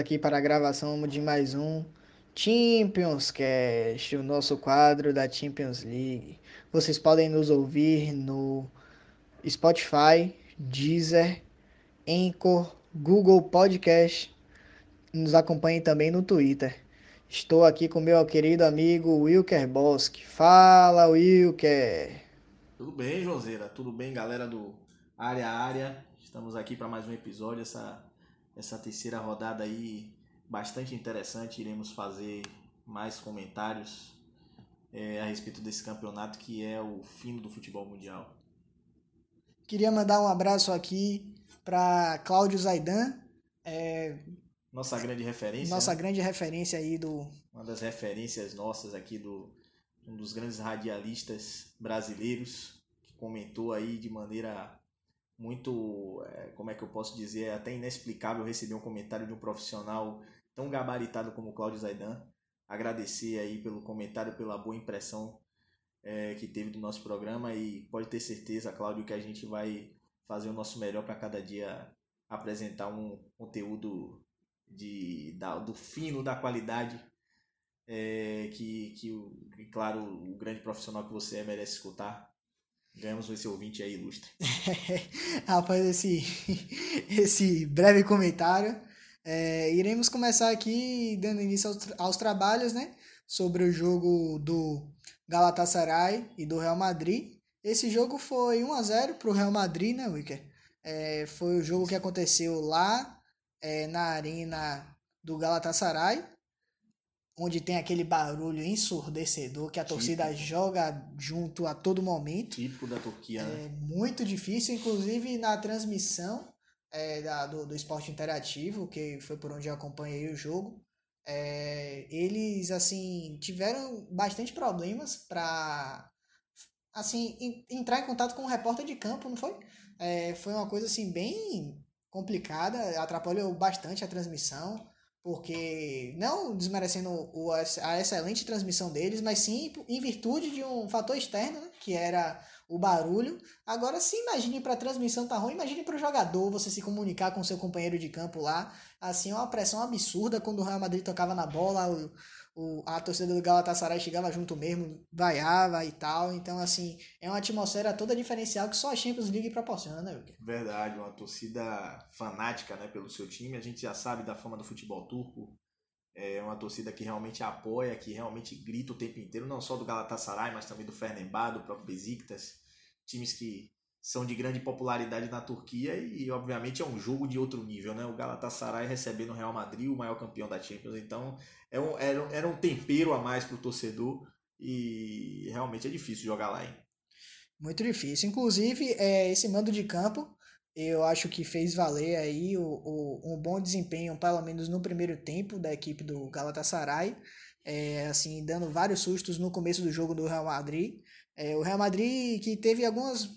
aqui para a gravação de mais um Champions Cast, o nosso quadro da Champions League. Vocês podem nos ouvir no Spotify, Deezer, Anchor, Google Podcast. Nos acompanhem também no Twitter. Estou aqui com meu querido amigo Wilker Bosque. Fala, Wilker. Tudo bem, Joseira? Tudo bem, galera do Área Área. Estamos aqui para mais um episódio, essa, essa terceira rodada aí bastante interessante. Iremos fazer mais comentários é, a respeito desse campeonato que é o fim do futebol mundial. Queria mandar um abraço aqui para Cláudio Zaidan, é, nossa grande referência. Nossa né? grande referência aí do. Uma das referências nossas aqui do um dos grandes radialistas brasileiros que comentou aí de maneira muito, é, como é que eu posso dizer, é até inexplicável receber um comentário de um profissional tão gabaritado como o Cláudio Zaidan. Agradecer aí pelo comentário, pela boa impressão é, que teve do nosso programa e pode ter certeza, Cláudio, que a gente vai fazer o nosso melhor para cada dia apresentar um conteúdo de, da, do fino, da qualidade é, que, que, que, claro, o grande profissional que você é merece escutar. Ganhamos esse ouvinte aí ilustre. Rapaz, esse, esse breve comentário. É, iremos começar aqui dando início aos, aos, trabalhos, né? Sobre o jogo do Galatasaray e do Real Madrid. Esse jogo foi 1 a 0 para o Real Madrid, né, Wicker? É, foi o jogo que aconteceu lá é, na arena do Galatasaray onde tem aquele barulho ensurdecedor que a torcida Típico. joga junto a todo momento. Típico da Turquia, né? É muito difícil, inclusive na transmissão é, da, do, do esporte interativo, que foi por onde eu acompanhei o jogo. É, eles assim tiveram bastante problemas para assim entrar em contato com o repórter de campo, não foi? É, foi uma coisa assim bem complicada, atrapalhou bastante a transmissão porque não desmerecendo o, a excelente transmissão deles, mas sim em virtude de um fator externo, né, que era o barulho. Agora, se imagine para a transmissão tá ruim, imagine para o jogador você se comunicar com seu companheiro de campo lá. Assim, é uma pressão absurda quando o Real Madrid tocava na bola, o, o, a torcida do Galatasaray chegava junto mesmo, vaiava e tal. Então, assim, é uma atmosfera toda diferencial que só a Champions League proporciona, né, Wilker? Verdade, uma torcida fanática né, pelo seu time. A gente já sabe da fama do futebol turco. É uma torcida que realmente apoia, que realmente grita o tempo inteiro, não só do Galatasaray, mas também do Fenerbahçe, do próprio Besiktas. Times que são de grande popularidade na Turquia e, obviamente, é um jogo de outro nível, né? O Galatasaray recebendo o Real Madrid, o maior campeão da Champions. Então, é um, era, era um tempero a mais para o torcedor e realmente é difícil jogar lá, hein? Muito difícil. Inclusive, é, esse mando de campo, eu acho que fez valer aí o, o, um bom desempenho, pelo menos no primeiro tempo, da equipe do Galatasaray. É, assim, dando vários sustos no começo do jogo do Real Madrid. É, o Real Madrid que teve algumas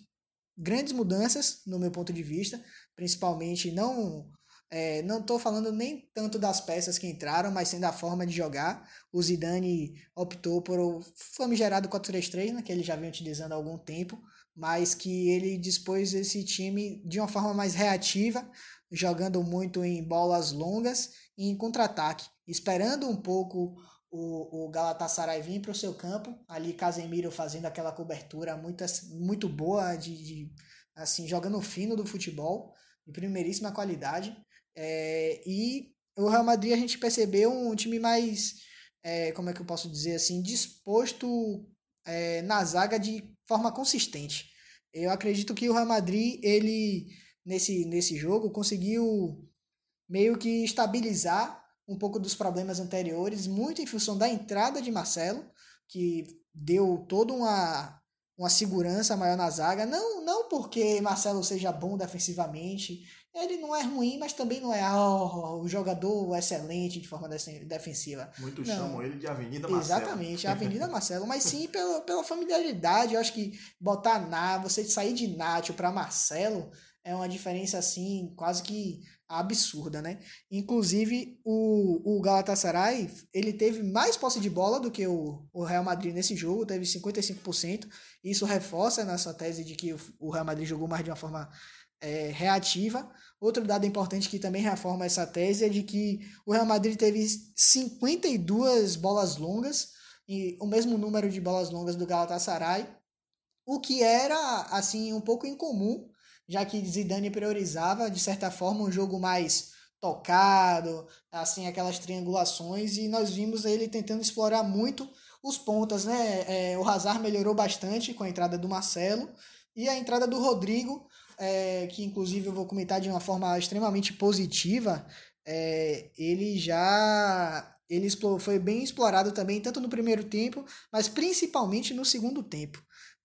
grandes mudanças, no meu ponto de vista, principalmente não é, não estou falando nem tanto das peças que entraram, mas sim da forma de jogar. O Zidane optou por o famigerado 4-3-3, né, que ele já vem utilizando há algum tempo, mas que ele dispôs esse time de uma forma mais reativa, jogando muito em bolas longas e em contra-ataque, esperando um pouco o, o Galatasaray vir para o seu campo, ali Casemiro fazendo aquela cobertura muito, muito boa, de, de assim jogando fino do futebol, de primeiríssima qualidade. É, e o Real Madrid a gente percebeu um time mais, é, como é que eu posso dizer assim, disposto é, na zaga de forma consistente. Eu acredito que o Real Madrid, ele, nesse, nesse jogo, conseguiu meio que estabilizar um pouco dos problemas anteriores, muito em função da entrada de Marcelo, que deu toda uma, uma segurança maior na zaga. Não, não porque Marcelo seja bom defensivamente ele não é ruim, mas também não é oh, o jogador excelente de forma defensiva. Muitos chamam ele de Avenida Marcelo. Exatamente, Avenida Marcelo, mas sim pela, pela familiaridade. Eu acho que botar Ná, você sair de Nacho para Marcelo é uma diferença assim quase que absurda, né? Inclusive o, o Galatasaray ele teve mais posse de bola do que o, o Real Madrid nesse jogo, teve 55%. Isso reforça nessa tese de que o, o Real Madrid jogou mais de uma forma é, reativa. Outro dado importante que também reforma essa tese é de que o Real Madrid teve 52 bolas longas, e o mesmo número de bolas longas do Galatasaray, o que era assim um pouco incomum, já que Zidane priorizava de certa forma um jogo mais tocado, assim aquelas triangulações e nós vimos ele tentando explorar muito os pontas, né? É, o Hazard melhorou bastante com a entrada do Marcelo e a entrada do Rodrigo é, que inclusive eu vou comentar de uma forma extremamente positiva, é, ele já ele foi bem explorado também, tanto no primeiro tempo, mas principalmente no segundo tempo.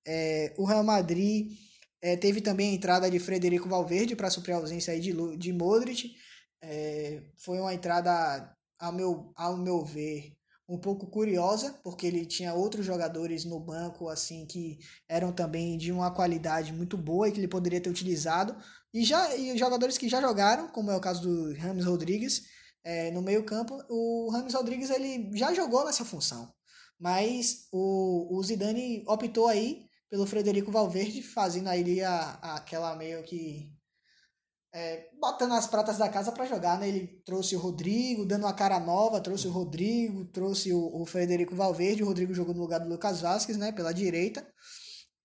É, o Real Madrid é, teve também a entrada de Frederico Valverde para suprir a ausência de, de Modric. É, foi uma entrada, ao meu, ao meu ver, um pouco curiosa, porque ele tinha outros jogadores no banco assim que eram também de uma qualidade muito boa e que ele poderia ter utilizado. E já e jogadores que já jogaram, como é o caso do Rames Rodrigues, é, no meio-campo, o Rames Rodrigues ele já jogou nessa função. Mas o, o Zidane optou aí pelo Frederico Valverde, fazendo aí a, a, aquela meio que é, botando as pratas da casa para jogar, né? Ele trouxe o Rodrigo, dando uma cara nova, trouxe o Rodrigo, trouxe o, o Federico Valverde, o Rodrigo jogou no lugar do Lucas Vasquez, né? Pela direita.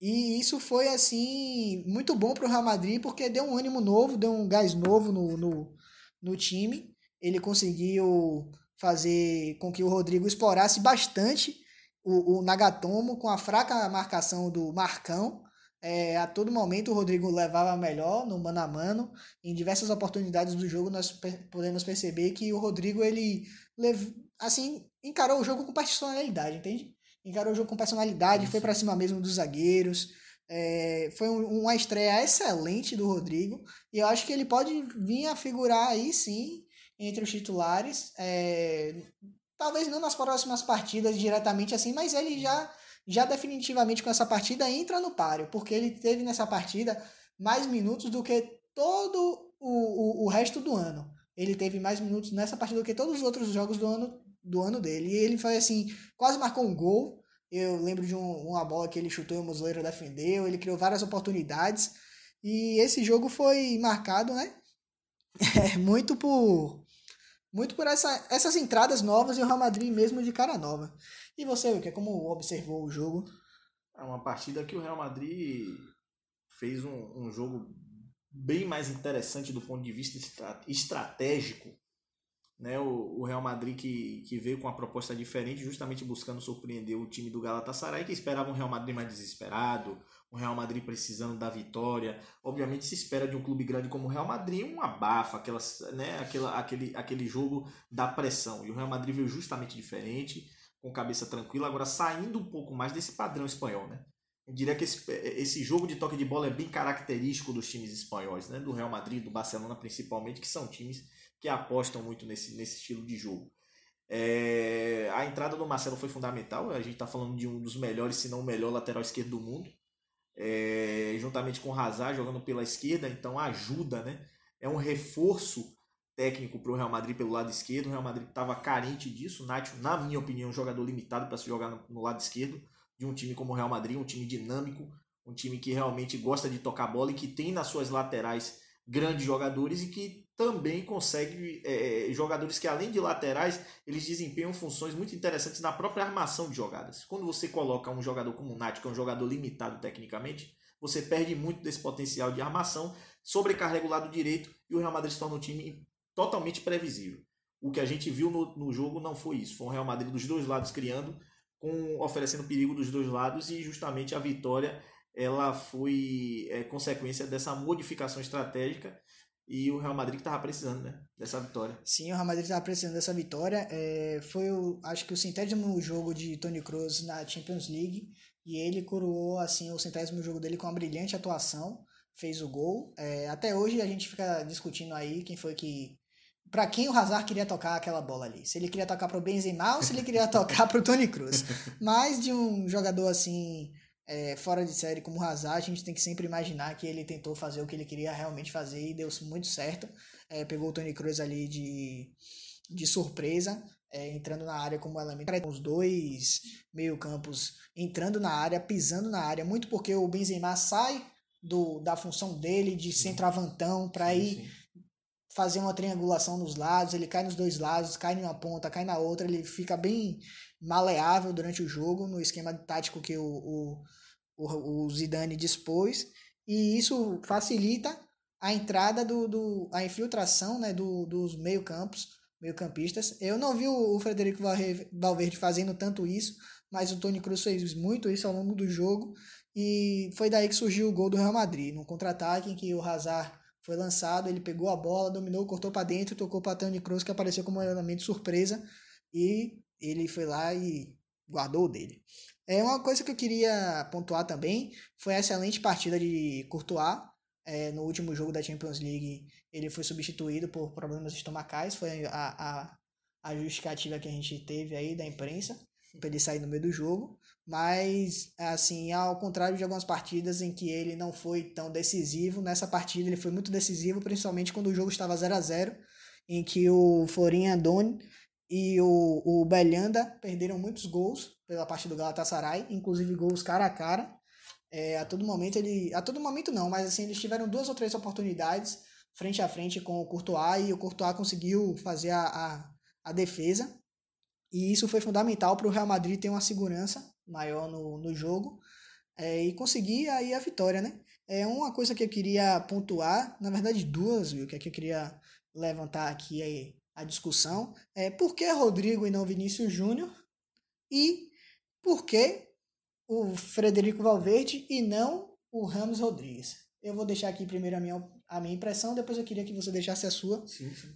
E isso foi, assim, muito bom para o Real Madrid, porque deu um ânimo novo, deu um gás novo no, no, no time. Ele conseguiu fazer com que o Rodrigo explorasse bastante o, o Nagatomo com a fraca marcação do Marcão é, a todo momento o Rodrigo levava melhor no mano a mano. Em diversas oportunidades do jogo nós podemos perceber que o Rodrigo ele lev assim encarou o jogo com personalidade, entende? Encarou o jogo com personalidade, foi para cima mesmo dos zagueiros. É, foi um, uma estreia excelente do Rodrigo e eu acho que ele pode vir a figurar aí sim entre os titulares. É, talvez não nas próximas partidas diretamente assim, mas ele já já definitivamente com essa partida entra no páreo, porque ele teve nessa partida mais minutos do que todo o, o, o resto do ano. Ele teve mais minutos nessa partida do que todos os outros jogos do ano, do ano dele. E ele foi assim, quase marcou um gol. Eu lembro de um, uma bola que ele chutou e o Muslera defendeu. Ele criou várias oportunidades. E esse jogo foi marcado, né? É, muito por muito por essa, essas entradas novas e o Real Madrid mesmo de cara nova. E você, que como observou o jogo? É uma partida que o Real Madrid fez um, um jogo bem mais interessante do ponto de vista estratégico. Né? O, o Real Madrid que, que veio com uma proposta diferente, justamente buscando surpreender o time do Galatasaray, que esperava um Real Madrid mais desesperado, um Real Madrid precisando da vitória. Obviamente se espera de um clube grande como o Real Madrid um abafa, aquelas, né? Aquela, aquele, aquele jogo da pressão. E o Real Madrid veio justamente diferente com cabeça tranquila, agora saindo um pouco mais desse padrão espanhol, né? Eu diria que esse, esse jogo de toque de bola é bem característico dos times espanhóis, né? Do Real Madrid, do Barcelona principalmente, que são times que apostam muito nesse, nesse estilo de jogo. É, a entrada do Marcelo foi fundamental, a gente está falando de um dos melhores, se não o melhor lateral esquerdo do mundo, é, juntamente com o Hazard jogando pela esquerda, então ajuda, né? É um reforço técnico para o Real Madrid pelo lado esquerdo. O Real Madrid estava carente disso. Nacho, na minha opinião, um jogador limitado para se jogar no, no, lado esquerdo de um time como o Real Madrid, um time dinâmico, um time que realmente gosta de tocar bola e que tem nas suas laterais grandes jogadores e que também consegue é, é, jogadores que além de laterais eles desempenham funções muito interessantes na própria armação de jogadas. Quando você coloca um jogador como o Nacho, que é um jogador limitado tecnicamente, você perde muito desse potencial de armação, sobrecarrega o lado direito e o Real Madrid se torna um time totalmente previsível. O que a gente viu no, no jogo não foi isso. Foi um Real Madrid dos dois lados criando, com oferecendo perigo dos dois lados e justamente a vitória ela foi é, consequência dessa modificação estratégica e o Real Madrid que estava precisando né, dessa vitória. Sim, o Real Madrid estava precisando dessa vitória. É, foi, o, acho que, o centésimo jogo de Tony Kroos na Champions League e ele coroou assim o centésimo jogo dele com uma brilhante atuação. Fez o gol. É, até hoje a gente fica discutindo aí quem foi que para quem o Hazard queria tocar aquela bola ali. Se ele queria tocar para o Benzema ou se ele queria tocar para o Tony Cruz. Mas de um jogador assim, é, fora de série como o Hazard, a gente tem que sempre imaginar que ele tentou fazer o que ele queria realmente fazer e deu muito certo. É, pegou o Tony Cruz ali de, de surpresa, é, entrando na área como elemento. Os dois meio-campos entrando na área, pisando na área, muito porque o Benzema sai do, da função dele de centroavantão para ir. Fazer uma triangulação nos lados, ele cai nos dois lados, cai numa ponta, cai na outra, ele fica bem maleável durante o jogo no esquema tático que o, o, o, o Zidane dispôs e isso facilita a entrada do, do a infiltração né, do, dos meio campos meio campistas eu não vi o, o Frederico Valverde fazendo tanto isso mas o Tony Cruz fez muito isso ao longo do jogo e foi daí que surgiu o gol do Real Madrid, no contra-ataque em que o Hazard foi lançado, ele pegou a bola, dominou, cortou para dentro, tocou para Tony Kroos, que apareceu como um elemento surpresa, e ele foi lá e guardou o dele. É uma coisa que eu queria pontuar também, foi a excelente partida de Courtois, é, no último jogo da Champions League ele foi substituído por problemas estomacais, foi a, a, a justificativa que a gente teve aí da imprensa, para ele sair no meio do jogo. Mas, assim, ao contrário de algumas partidas em que ele não foi tão decisivo, nessa partida ele foi muito decisivo, principalmente quando o jogo estava 0 a 0 em que o Florinha Andoni e o, o Belhanda perderam muitos gols pela parte do Galatasaray, inclusive gols cara a cara. É, a todo momento ele. A todo momento não, mas assim, eles tiveram duas ou três oportunidades frente a frente com o Courtois e o Courtois conseguiu fazer a, a, a defesa. E isso foi fundamental para o Real Madrid ter uma segurança maior no, no jogo é, e conseguir aí a vitória, né? É uma coisa que eu queria pontuar, na verdade duas, viu, que, é que eu queria levantar aqui aí a discussão, é por que Rodrigo e não Vinícius Júnior e por que o Frederico Valverde e não o Ramos Rodrigues. Eu vou deixar aqui primeiro a minha, a minha impressão, depois eu queria que você deixasse a sua,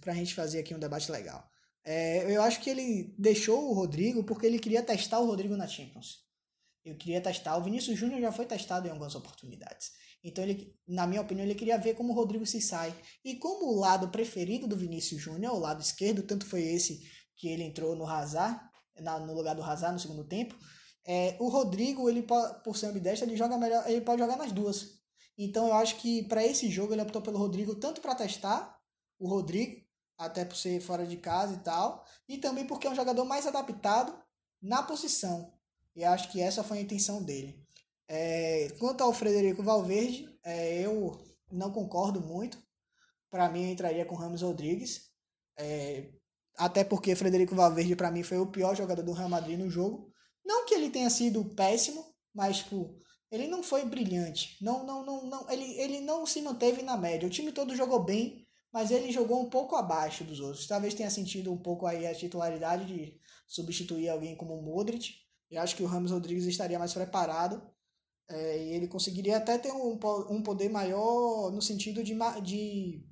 para a gente fazer aqui um debate legal. É, eu acho que ele deixou o Rodrigo porque ele queria testar o Rodrigo na Champions. Eu queria testar. O Vinícius Júnior já foi testado em algumas oportunidades. Então, ele, na minha opinião, ele queria ver como o Rodrigo se sai. E como o lado preferido do Vinícius Júnior, o lado esquerdo, tanto foi esse que ele entrou no Hazard, na, no lugar do Hazard no segundo tempo, é, o Rodrigo, ele por ser ambidestro, ele joga melhor, ele pode jogar nas duas. Então eu acho que para esse jogo ele optou pelo Rodrigo tanto para testar o Rodrigo até por ser fora de casa e tal, e também porque é um jogador mais adaptado na posição. E acho que essa foi a intenção dele. É, quanto ao Frederico Valverde, é, eu não concordo muito. Para mim, eu entraria com Ramos Rodrigues. É, até porque Frederico Valverde, para mim, foi o pior jogador do Real Madrid no jogo. Não que ele tenha sido péssimo, mas tipo, ele não foi brilhante. Não, não, não, não, ele, ele não se manteve na média. O time todo jogou bem, mas ele jogou um pouco abaixo dos outros. Talvez tenha sentido um pouco aí a titularidade de substituir alguém como o Modric. Eu acho que o Ramos Rodrigues estaria mais preparado é, e ele conseguiria até ter um, um poder maior no sentido de, de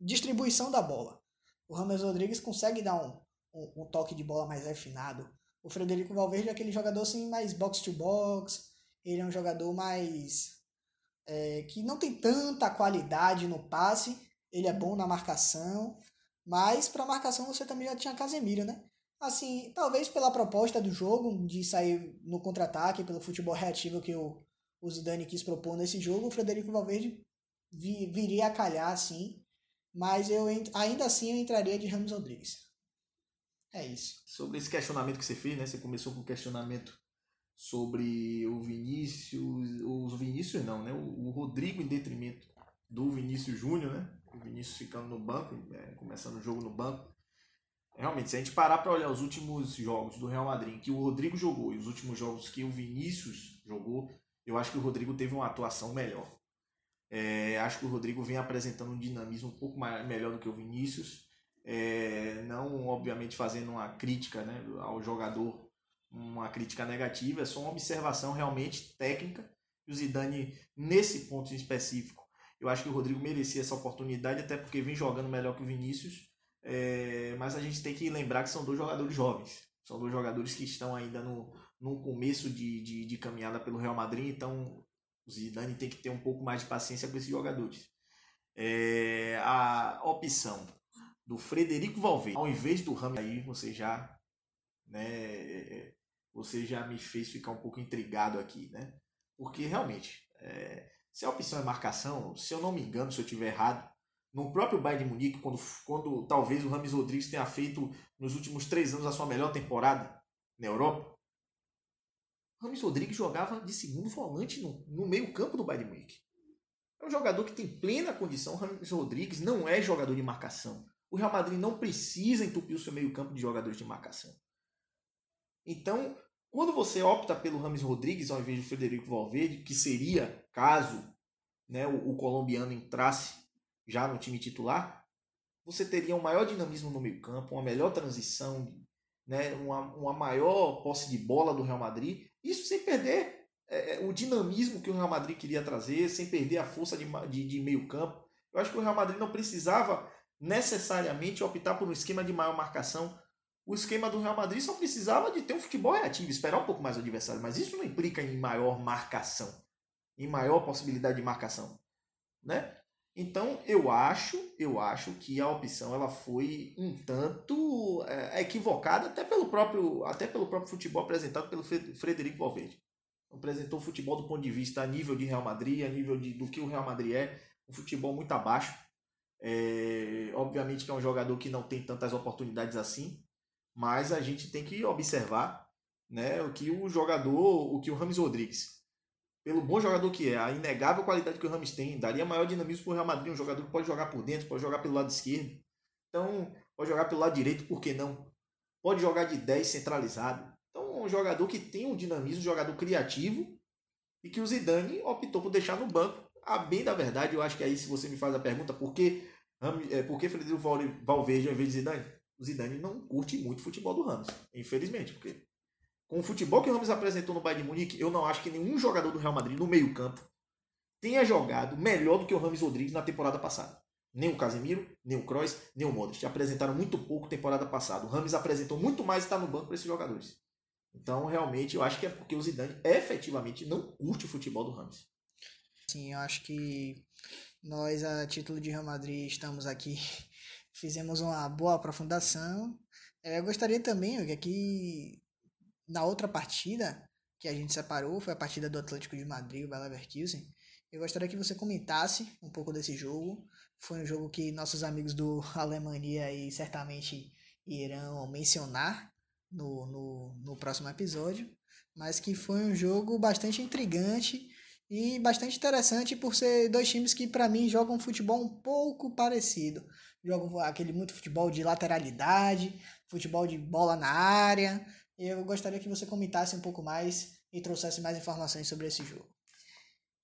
distribuição da bola. O Ramos Rodrigues consegue dar um, um, um, toque de bola mais refinado. O Frederico Valverde é aquele jogador assim mais box to box. Ele é um jogador mais é, que não tem tanta qualidade no passe, ele é bom na marcação, mas para marcação você também já tinha Casemiro, né? Assim, talvez pela proposta do jogo, de sair no contra-ataque, pelo futebol reativo que o, o Zidane quis propor nesse jogo, o Frederico Valverde vi, viria a calhar, assim, mas eu ainda assim eu entraria de Ramos Rodrigues. É isso. Sobre esse questionamento que você fez, né? Você começou com um questionamento sobre o Vinícius, os Vinícius não, né? O, Rodrigo em detrimento do Vinícius Júnior, né? O Vinícius ficando no banco, é, começando o jogo no banco. Realmente, se a gente parar para olhar os últimos jogos do Real Madrid que o Rodrigo jogou e os últimos jogos que o Vinícius jogou, eu acho que o Rodrigo teve uma atuação melhor. É, acho que o Rodrigo vem apresentando um dinamismo um pouco mais, melhor do que o Vinícius. É, não, obviamente, fazendo uma crítica né, ao jogador, uma crítica negativa, é só uma observação realmente técnica. O Zidane, nesse ponto específico, eu acho que o Rodrigo merecia essa oportunidade, até porque vem jogando melhor que o Vinícius. É, mas a gente tem que lembrar que são dois jogadores jovens. São dois jogadores que estão ainda no, no começo de, de, de caminhada pelo Real Madrid, então o Zidane tem que ter um pouco mais de paciência com esses jogadores. É, a opção do Frederico Valverde, ao invés do Ramos, aí você já, né, você já me fez ficar um pouco intrigado aqui, né? Porque realmente, é, se a opção é marcação, se eu não me engano, se eu estiver errado, no próprio Bayern de Munique, quando, quando talvez o Rames Rodrigues tenha feito nos últimos três anos a sua melhor temporada na Europa, Rames Rodrigues jogava de segundo volante no, no meio campo do Bayern de Munique. É um jogador que tem plena condição. Rames Rodrigues não é jogador de marcação. O Real Madrid não precisa entupir o seu meio-campo de jogadores de marcação. Então, quando você opta pelo Rames Rodrigues ao invés de Frederico Valverde, que seria, caso né, o, o colombiano entrasse já no time titular, você teria um maior dinamismo no meio-campo, uma melhor transição, né, uma, uma maior posse de bola do Real Madrid. Isso sem perder é, é, o dinamismo que o Real Madrid queria trazer, sem perder a força de, de, de meio-campo. Eu acho que o Real Madrid não precisava necessariamente optar por um esquema de maior marcação. O esquema do Real Madrid só precisava de ter um futebol reativo, esperar um pouco mais o adversário, mas isso não implica em maior marcação, em maior possibilidade de marcação, né? Então eu acho, eu acho que a opção ela foi um tanto é, equivocada até pelo próprio, até pelo próprio futebol apresentado pelo Frederico Valverde. Apresentou o futebol do ponto de vista a nível de Real Madrid, a nível de, do que o Real Madrid é, um futebol muito abaixo. É, obviamente que é um jogador que não tem tantas oportunidades assim, mas a gente tem que observar né, o que o jogador, o que o Rames Rodrigues pelo bom jogador que é, a inegável qualidade que o Ramos tem, daria maior dinamismo para o Real Madrid, um jogador que pode jogar por dentro, pode jogar pelo lado esquerdo. Então, pode jogar pelo lado direito, por que não? Pode jogar de 10 centralizado. Então, um jogador que tem um dinamismo, um jogador criativo, e que o Zidane optou por deixar no banco. A bem da verdade, eu acho que aí, se você me faz a pergunta, por que, é, por que Frederico Valverde ao invés de Zidane? O Zidane não curte muito o futebol do Ramos, infelizmente, porque com o futebol que o Ramos apresentou no Bayern de Munique, eu não acho que nenhum jogador do Real Madrid no meio-campo tenha jogado melhor do que o Ramos Rodrigues na temporada passada. Nem o Casemiro, nem o Kroos, nem o Modric. Apresentaram muito pouco temporada passada. O Ramos apresentou muito mais e está no banco para esses jogadores. Então, realmente, eu acho que é porque o Zidane efetivamente não curte o futebol do Ramos. Sim, eu acho que nós, a título de Real Madrid, estamos aqui, fizemos uma boa aprofundação. Eu gostaria também que aqui na outra partida que a gente separou, foi a partida do Atlético de Madrid, o Leverkusen. Eu gostaria que você comentasse um pouco desse jogo. Foi um jogo que nossos amigos do Alemanha aí certamente irão mencionar no, no, no próximo episódio. Mas que foi um jogo bastante intrigante e bastante interessante por ser dois times que para mim jogam futebol um pouco parecido. Jogam aquele muito futebol de lateralidade, futebol de bola na área, eu gostaria que você comentasse um pouco mais e trouxesse mais informações sobre esse jogo.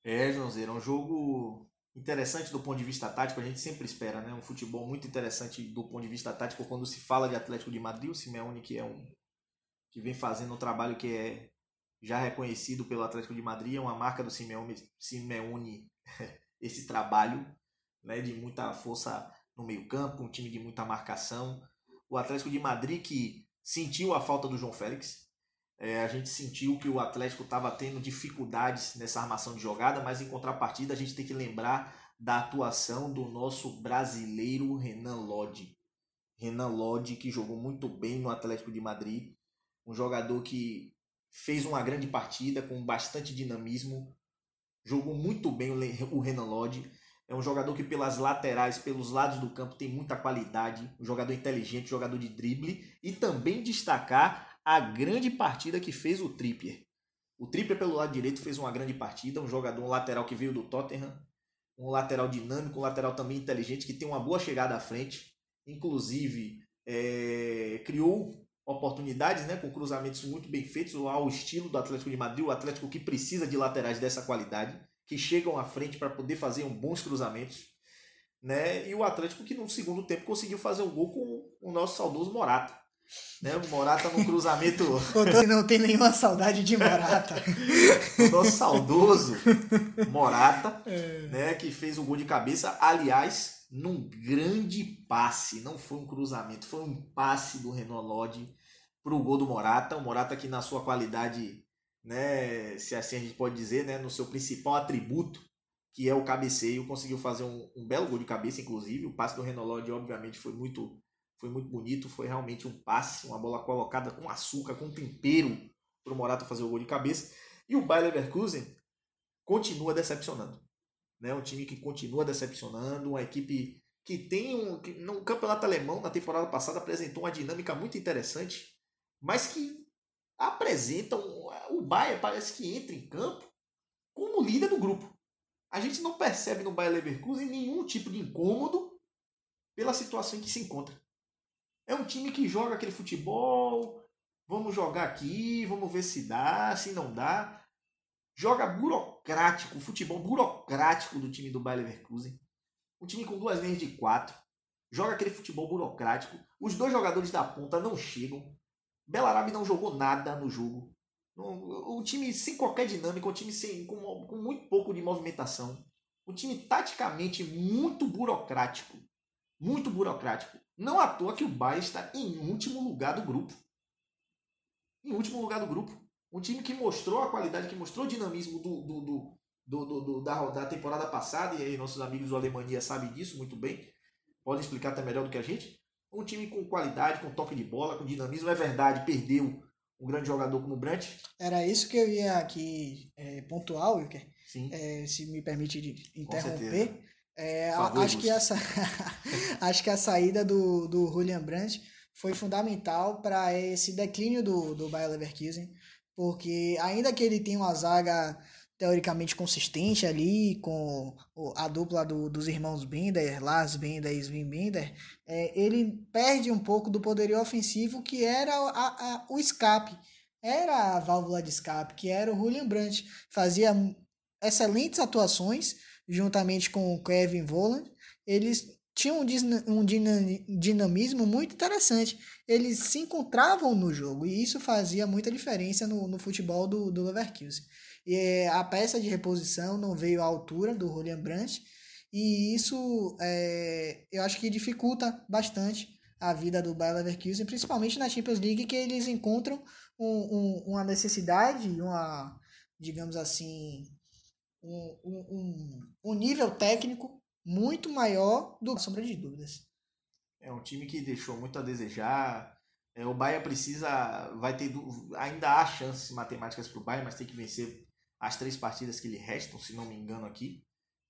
É, Joãozeiro, é um jogo interessante do ponto de vista tático, a gente sempre espera, né? Um futebol muito interessante do ponto de vista tático quando se fala de Atlético de Madrid, o Simeone que é um que vem fazendo um trabalho que é já reconhecido pelo Atlético de Madrid, é uma marca do Simeone, Simeone esse trabalho, né, de muita força no meio-campo, um time de muita marcação. O Atlético de Madrid que sentiu a falta do João Félix. É, a gente sentiu que o Atlético estava tendo dificuldades nessa armação de jogada, mas em contrapartida a gente tem que lembrar da atuação do nosso brasileiro Renan Lodge. Renan Lodge que jogou muito bem no Atlético de Madrid, um jogador que fez uma grande partida com bastante dinamismo, jogou muito bem o Renan Lodge. É um jogador que pelas laterais, pelos lados do campo tem muita qualidade, um jogador inteligente, jogador de drible. E também destacar a grande partida que fez o Trippier. O Trippier pelo lado direito fez uma grande partida, um jogador um lateral que veio do Tottenham, um lateral dinâmico, um lateral também inteligente que tem uma boa chegada à frente, inclusive é, criou oportunidades né, com cruzamentos muito bem feitos. Ao estilo do Atlético de Madrid, o Atlético que precisa de laterais dessa qualidade que chegam à frente para poder fazer um bons cruzamentos. Né? E o Atlético que no segundo tempo conseguiu fazer um gol com o nosso saudoso Morata. Né? O Morata no cruzamento. não tem nenhuma saudade de Morata. o nosso saudoso Morata, é. né? que fez o gol de cabeça. Aliás, num grande passe. Não foi um cruzamento, foi um passe do Renan Lodge para o gol do Morata. O Morata que na sua qualidade né, se assim a gente pode dizer, né, no seu principal atributo, que é o cabeceio, conseguiu fazer um, um belo gol de cabeça, inclusive. O passe do Renolod, obviamente, foi muito, foi muito bonito. Foi realmente um passe, uma bola colocada com açúcar, com tempero, para o Morata fazer o gol de cabeça. E o Bayer Leverkusen continua decepcionando. Né? Um time que continua decepcionando, uma equipe que tem um. Que no campeonato alemão, na temporada passada, apresentou uma dinâmica muito interessante, mas que apresentam. O Bayern parece que entra em campo como líder do grupo. a gente não percebe no Bayer Leverkusen nenhum tipo de incômodo pela situação em que se encontra. É um time que joga aquele futebol, vamos jogar aqui, vamos ver se dá, se não dá. Joga burocrático, o futebol burocrático do time do Bayer Leverkusen. Um time com duas linhas de quatro. Joga aquele futebol burocrático. Os dois jogadores da ponta não chegam. Belarabe não jogou nada no jogo. O time sem qualquer dinâmica, um time sem, com, com muito pouco de movimentação. Um time taticamente muito burocrático. Muito burocrático. Não à toa que o Bayern está em último lugar do grupo. Em último lugar do grupo. Um time que mostrou a qualidade, que mostrou o dinamismo do, do, do, do, do da, da temporada passada, e aí nossos amigos do Alemanha sabem disso muito bem, podem explicar até melhor do que a gente. Um time com qualidade, com toque de bola, com dinamismo. É verdade, perdeu um grande jogador como o Brandt. Era isso que eu ia aqui é, pontuar, Wilker. É, se me permite interromper. É, favor, acho, que essa, acho que a saída do, do Julian Brandt foi fundamental para esse declínio do, do Bayer Leverkusen, porque ainda que ele tenha uma zaga teoricamente consistente ali com a dupla do, dos irmãos Bender, Lars Bender e Sven Bender, é, ele perde um pouco do poderio ofensivo que era a, a, o escape, era a válvula de escape, que era o Julian Brandt. Fazia excelentes atuações juntamente com o Kevin Voland. Eles tinham um dinamismo muito interessante. Eles se encontravam no jogo e isso fazia muita diferença no, no futebol do, do Leverkusen. E é, a peça de reposição não veio à altura do Julian Brandt e isso é, eu acho que dificulta bastante a vida do Bayer Leverkusen, principalmente na Champions League, que eles encontram um, um, uma necessidade, uma, digamos assim, um, um, um nível técnico muito maior do sombra de dúvidas. É um time que deixou muito a desejar. É, o Bahia precisa, vai ter, ainda há chances matemáticas para o Bahia, mas tem que vencer as três partidas que lhe restam, se não me engano aqui.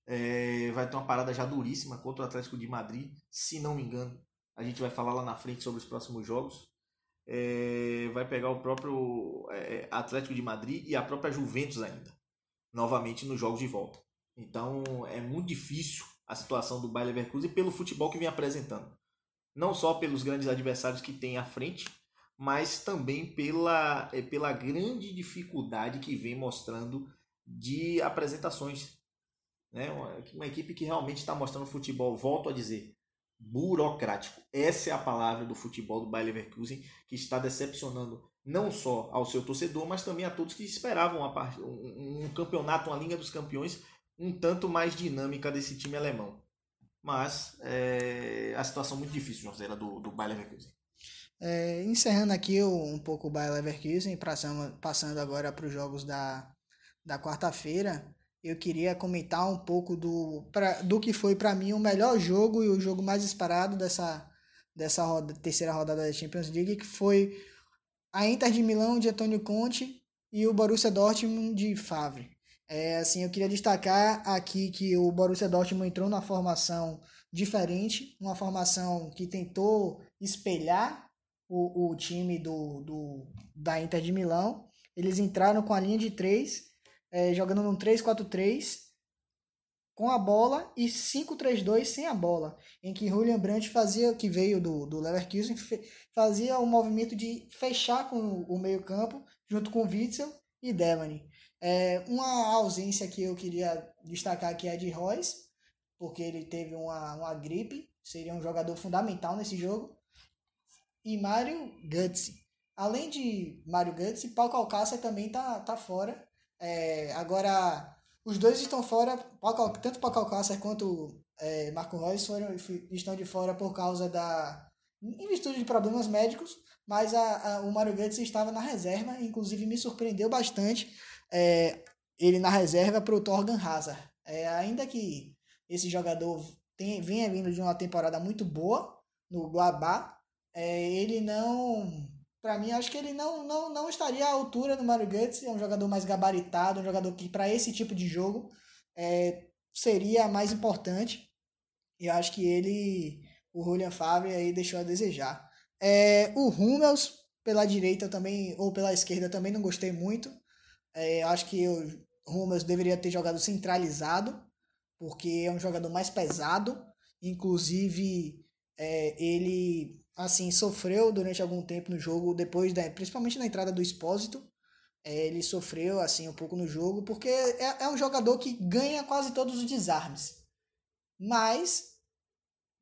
É, vai ter uma parada já duríssima contra o Atlético de Madrid, se não me engano. A gente vai falar lá na frente sobre os próximos jogos. É, vai pegar o próprio é, Atlético de Madrid e a própria Juventus ainda, novamente nos jogos de volta. Então é muito difícil a situação do Bayer Leverkusen pelo futebol que vem apresentando. Não só pelos grandes adversários que tem à frente, mas também pela, é, pela grande dificuldade que vem mostrando de apresentações. Né? Uma, uma equipe que realmente está mostrando futebol, volto a dizer, burocrático. Essa é a palavra do futebol do Bayer Leverkusen, que está decepcionando não só ao seu torcedor, mas também a todos que esperavam part... um, um campeonato, uma Liga dos Campeões um tanto mais dinâmica desse time alemão. Mas é, a situação muito difícil, José, do, do Bayer Leverkusen. É, encerrando aqui um pouco o Bayer Leverkusen, passando, passando agora para os jogos da, da quarta-feira, eu queria comentar um pouco do, pra, do que foi para mim o melhor jogo e o jogo mais esperado dessa, dessa roda, terceira rodada da Champions League, que foi a Inter de Milão de Antônio Conte e o Borussia Dortmund de Favre. É, assim, eu queria destacar aqui que o Borussia Dortmund entrou numa formação diferente, uma formação que tentou espelhar o, o time do, do, da Inter de Milão. Eles entraram com a linha de três, é, jogando no 3-4-3, com a bola e 5-3-2 sem a bola, em que Julian Brandt fazia, que veio do, do Leverkusen, fazia o movimento de fechar com o meio campo, junto com Witzel e Devaney. É, uma ausência que eu queria destacar aqui é de Royce, porque ele teve uma, uma gripe, seria um jogador fundamental nesse jogo. E Mário Götze. Além de Mário Götze, Paulo Alcácer também tá, tá fora. É, agora, os dois estão fora, tanto Paulo Alcácer quanto é, Marco Reus foram, estão de fora por causa da. em virtude de problemas médicos, mas a, a o Mário Götze estava na reserva, inclusive me surpreendeu bastante é, ele na reserva para o Torgan Hazard. É, ainda que esse jogador tem, venha vindo de uma temporada muito boa no Guabá, é, ele não. Para mim, acho que ele não, não, não estaria à altura do Mario Götze. É um jogador mais gabaritado, um jogador que, para esse tipo de jogo, é, seria mais importante. E acho que ele, o Julian Favre, aí deixou a desejar. É, o Hummels, pela direita também, ou pela esquerda, também não gostei muito. É, acho que o Hummels deveria ter jogado centralizado, porque é um jogador mais pesado, inclusive é, ele assim sofreu durante algum tempo no jogo, depois da, principalmente na entrada do Expósito, é, ele sofreu assim um pouco no jogo, porque é, é um jogador que ganha quase todos os desarmes, mas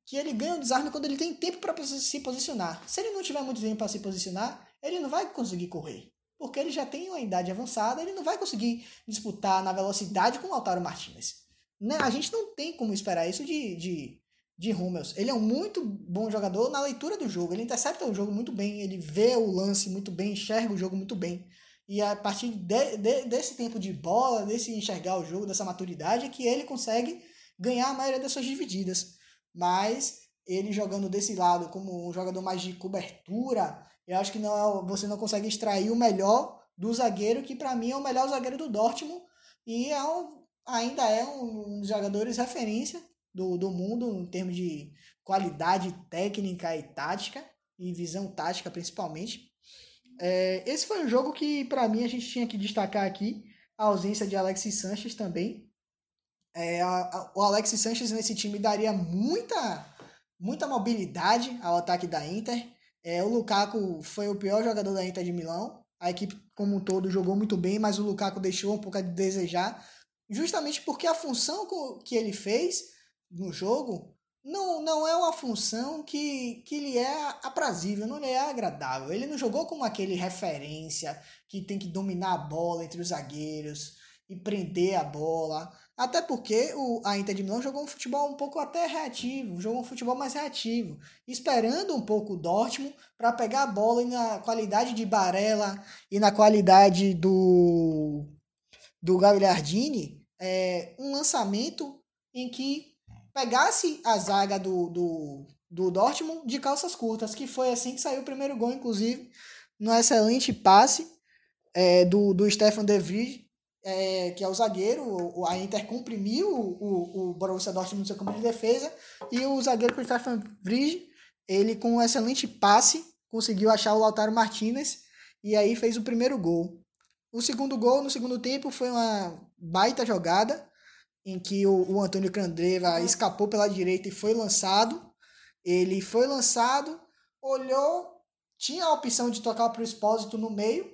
que ele ganha o desarme quando ele tem tempo para se posicionar. Se ele não tiver muito tempo para se posicionar, ele não vai conseguir correr. Porque ele já tem uma idade avançada, ele não vai conseguir disputar na velocidade com o Lautaro Martinez. Né? A gente não tem como esperar isso de, de, de Hummels. Ele é um muito bom jogador na leitura do jogo. Ele intercepta o jogo muito bem, ele vê o lance muito bem, enxerga o jogo muito bem. E a partir de, de, desse tempo de bola, desse enxergar o jogo, dessa maturidade, é que ele consegue ganhar a maioria das suas divididas. Mas ele jogando desse lado como um jogador mais de cobertura, eu acho que não é você não consegue extrair o melhor do zagueiro, que para mim é o melhor zagueiro do Dortmund e é um, ainda é um dos jogadores referência do, do mundo em termos de qualidade técnica e tática, e visão tática principalmente. É, esse foi um jogo que, para mim, a gente tinha que destacar aqui a ausência de Alexis Sanches também. É, a, a, o Alexis Sanches nesse time daria muita, muita mobilidade ao ataque da Inter. É, o Lukaku foi o pior jogador da Inter de Milão. A equipe como um todo jogou muito bem, mas o Lukaku deixou um pouco a desejar, justamente porque a função que ele fez no jogo não, não é uma função que, que lhe é aprazível, não lhe é agradável. Ele não jogou como aquele referência que tem que dominar a bola entre os zagueiros e prender a bola. Até porque o, a Inter de Milão jogou um futebol um pouco até reativo, jogou um futebol mais reativo, esperando um pouco o Dortmund para pegar a bola e na qualidade de Barella e na qualidade do, do Gagliardini, é, um lançamento em que pegasse a zaga do, do, do Dortmund de calças curtas, que foi assim que saiu o primeiro gol, inclusive, no excelente passe é, do, do Stefan De Vrij, é, que é o zagueiro, a Inter comprimiu o, o, Borussia Dortmund no seu campo de defesa, e o zagueiro Stefan Vrij, ele com um excelente passe, conseguiu achar o Lautaro Martinez, e aí fez o primeiro gol. O segundo gol, no segundo tempo, foi uma baita jogada, em que o, o Antônio Candreva escapou pela direita e foi lançado. Ele foi lançado, olhou, tinha a opção de tocar para o Expósito no meio,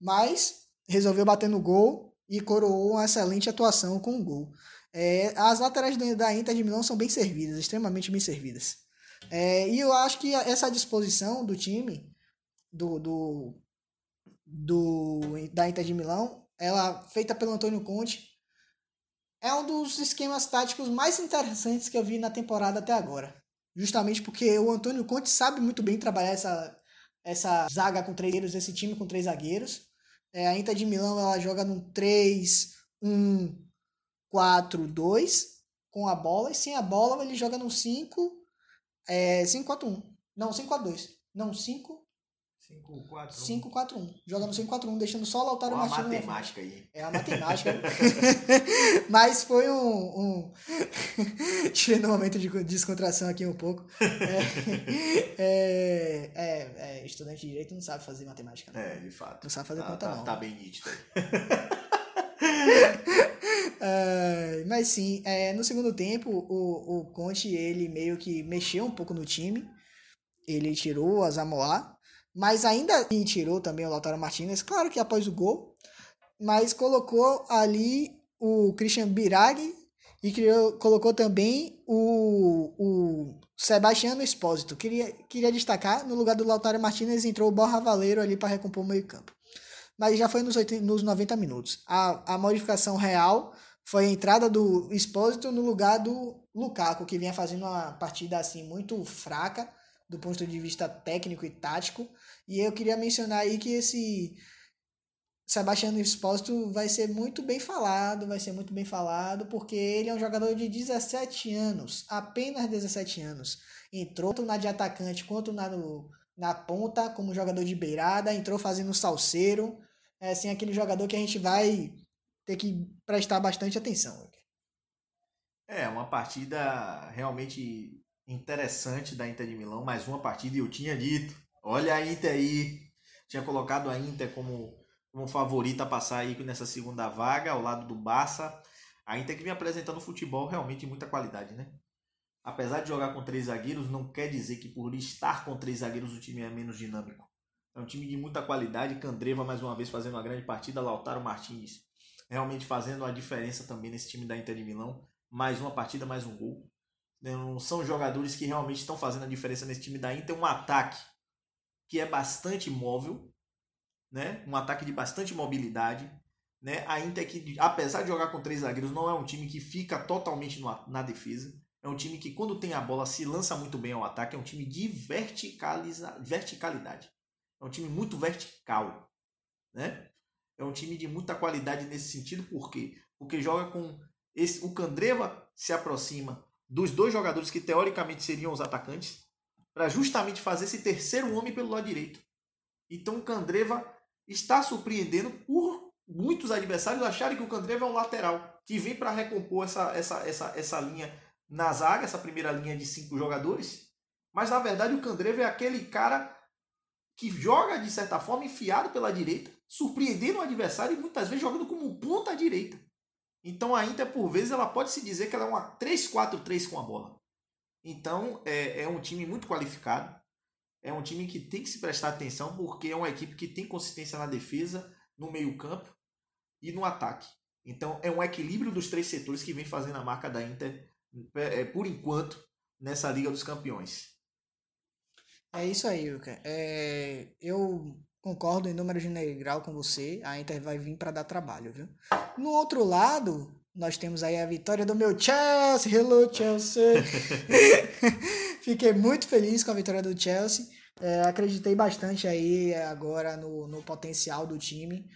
mas resolveu bater no gol e coroou uma excelente atuação com o gol. É, as laterais da Inter de Milão são bem servidas, extremamente bem servidas. É, e eu acho que essa disposição do time, do, do, do, da Inter de Milão, ela feita pelo Antônio Conte, é um dos esquemas táticos mais interessantes que eu vi na temporada até agora. Justamente porque o Antônio Conte sabe muito bem trabalhar essa, essa zaga com três zagueiros, esse time com três zagueiros. É, a Inter de Milão ela joga num 3, 1, 4, 2 com a bola. E sem a bola ele joga num 5, é, 5, 4, 1. Não, 5, 4, 2. Não, 5, 5-4-1. Joga no 5-4-1, deixando só o Lautaro Martins. a matemática aí. É a matemática. Mas foi um. um... Tirei no momento de descontração aqui um pouco. É, é, é, é, estudante de direito não sabe fazer matemática. Né? É, de fato. Não sabe fazer tá, conta, tá, não. Tá bem nítido é, mas sim, é, no segundo tempo, o, o Conte ele meio que mexeu um pouco no time. Ele tirou a Zamoa mas ainda assim tirou também o Lautaro Martinez, claro que após o gol, mas colocou ali o Christian Biraghi e criou, colocou também o, o Sebastiano Espósito. Queria, queria destacar, no lugar do Lautaro Martinez entrou o Borra Valeiro ali para recompor o meio campo. Mas já foi nos, 80, nos 90 minutos. A, a modificação real foi a entrada do Espósito no lugar do Lukaku, que vinha fazendo uma partida assim muito fraca do ponto de vista técnico e tático. E eu queria mencionar aí que esse Sebastião Espósito vai ser muito bem falado, vai ser muito bem falado, porque ele é um jogador de 17 anos, apenas 17 anos. Entrou tanto na de atacante quanto na, no, na ponta, como jogador de beirada, entrou fazendo salseiro. É assim, aquele jogador que a gente vai ter que prestar bastante atenção. É, uma partida realmente interessante da Inter de Milão, mais uma partida, e eu tinha dito, olha a Inter aí, tinha colocado a Inter como, como favorita a passar aí nessa segunda vaga, ao lado do Barça, A Inter que vem apresentando futebol realmente de muita qualidade, né? Apesar de jogar com três zagueiros, não quer dizer que por estar com três zagueiros o time é menos dinâmico. É um time de muita qualidade. Candreva, mais uma vez, fazendo uma grande partida. Lautaro Martins realmente fazendo a diferença também nesse time da Inter de Milão. Mais uma partida, mais um gol. Não são jogadores que realmente estão fazendo a diferença nesse time da Inter. Um ataque que é bastante móvel, né? um ataque de bastante mobilidade. Né? A Inter, que, apesar de jogar com três zagueiros, não é um time que fica totalmente na defesa. É um time que, quando tem a bola, se lança muito bem ao ataque. É um time de verticaliza, verticalidade. É um time muito vertical. Né? É um time de muita qualidade nesse sentido. Por quê? Porque joga com. Esse, o Candreva se aproxima dos dois jogadores que teoricamente seriam os atacantes para justamente fazer esse terceiro homem pelo lado direito. Então o Candreva está surpreendendo por muitos adversários acharem que o Candreva é um lateral que vem para recompor essa, essa, essa, essa linha na zaga, essa primeira linha de cinco jogadores. Mas na verdade o Candreva é aquele cara que joga de certa forma enfiado pela direita, surpreendendo o adversário e muitas vezes jogando como ponta direita. Então a Inter por vezes ela pode se dizer que ela é uma 3-4-3 com a bola. Então é, é um time muito qualificado, é um time que tem que se prestar atenção porque é uma equipe que tem consistência na defesa, no meio campo e no ataque. Então é um equilíbrio dos três setores que vem fazendo a marca da Inter é, é, por enquanto, nessa Liga dos Campeões. É isso aí, Luca. É, eu concordo em número de grau com você. A Inter vai vir para dar trabalho, viu? No outro lado, nós temos aí a vitória do meu Chelsea. Hello, Chelsea! Fiquei muito feliz com a vitória do Chelsea. É, acreditei bastante aí agora no, no potencial do time.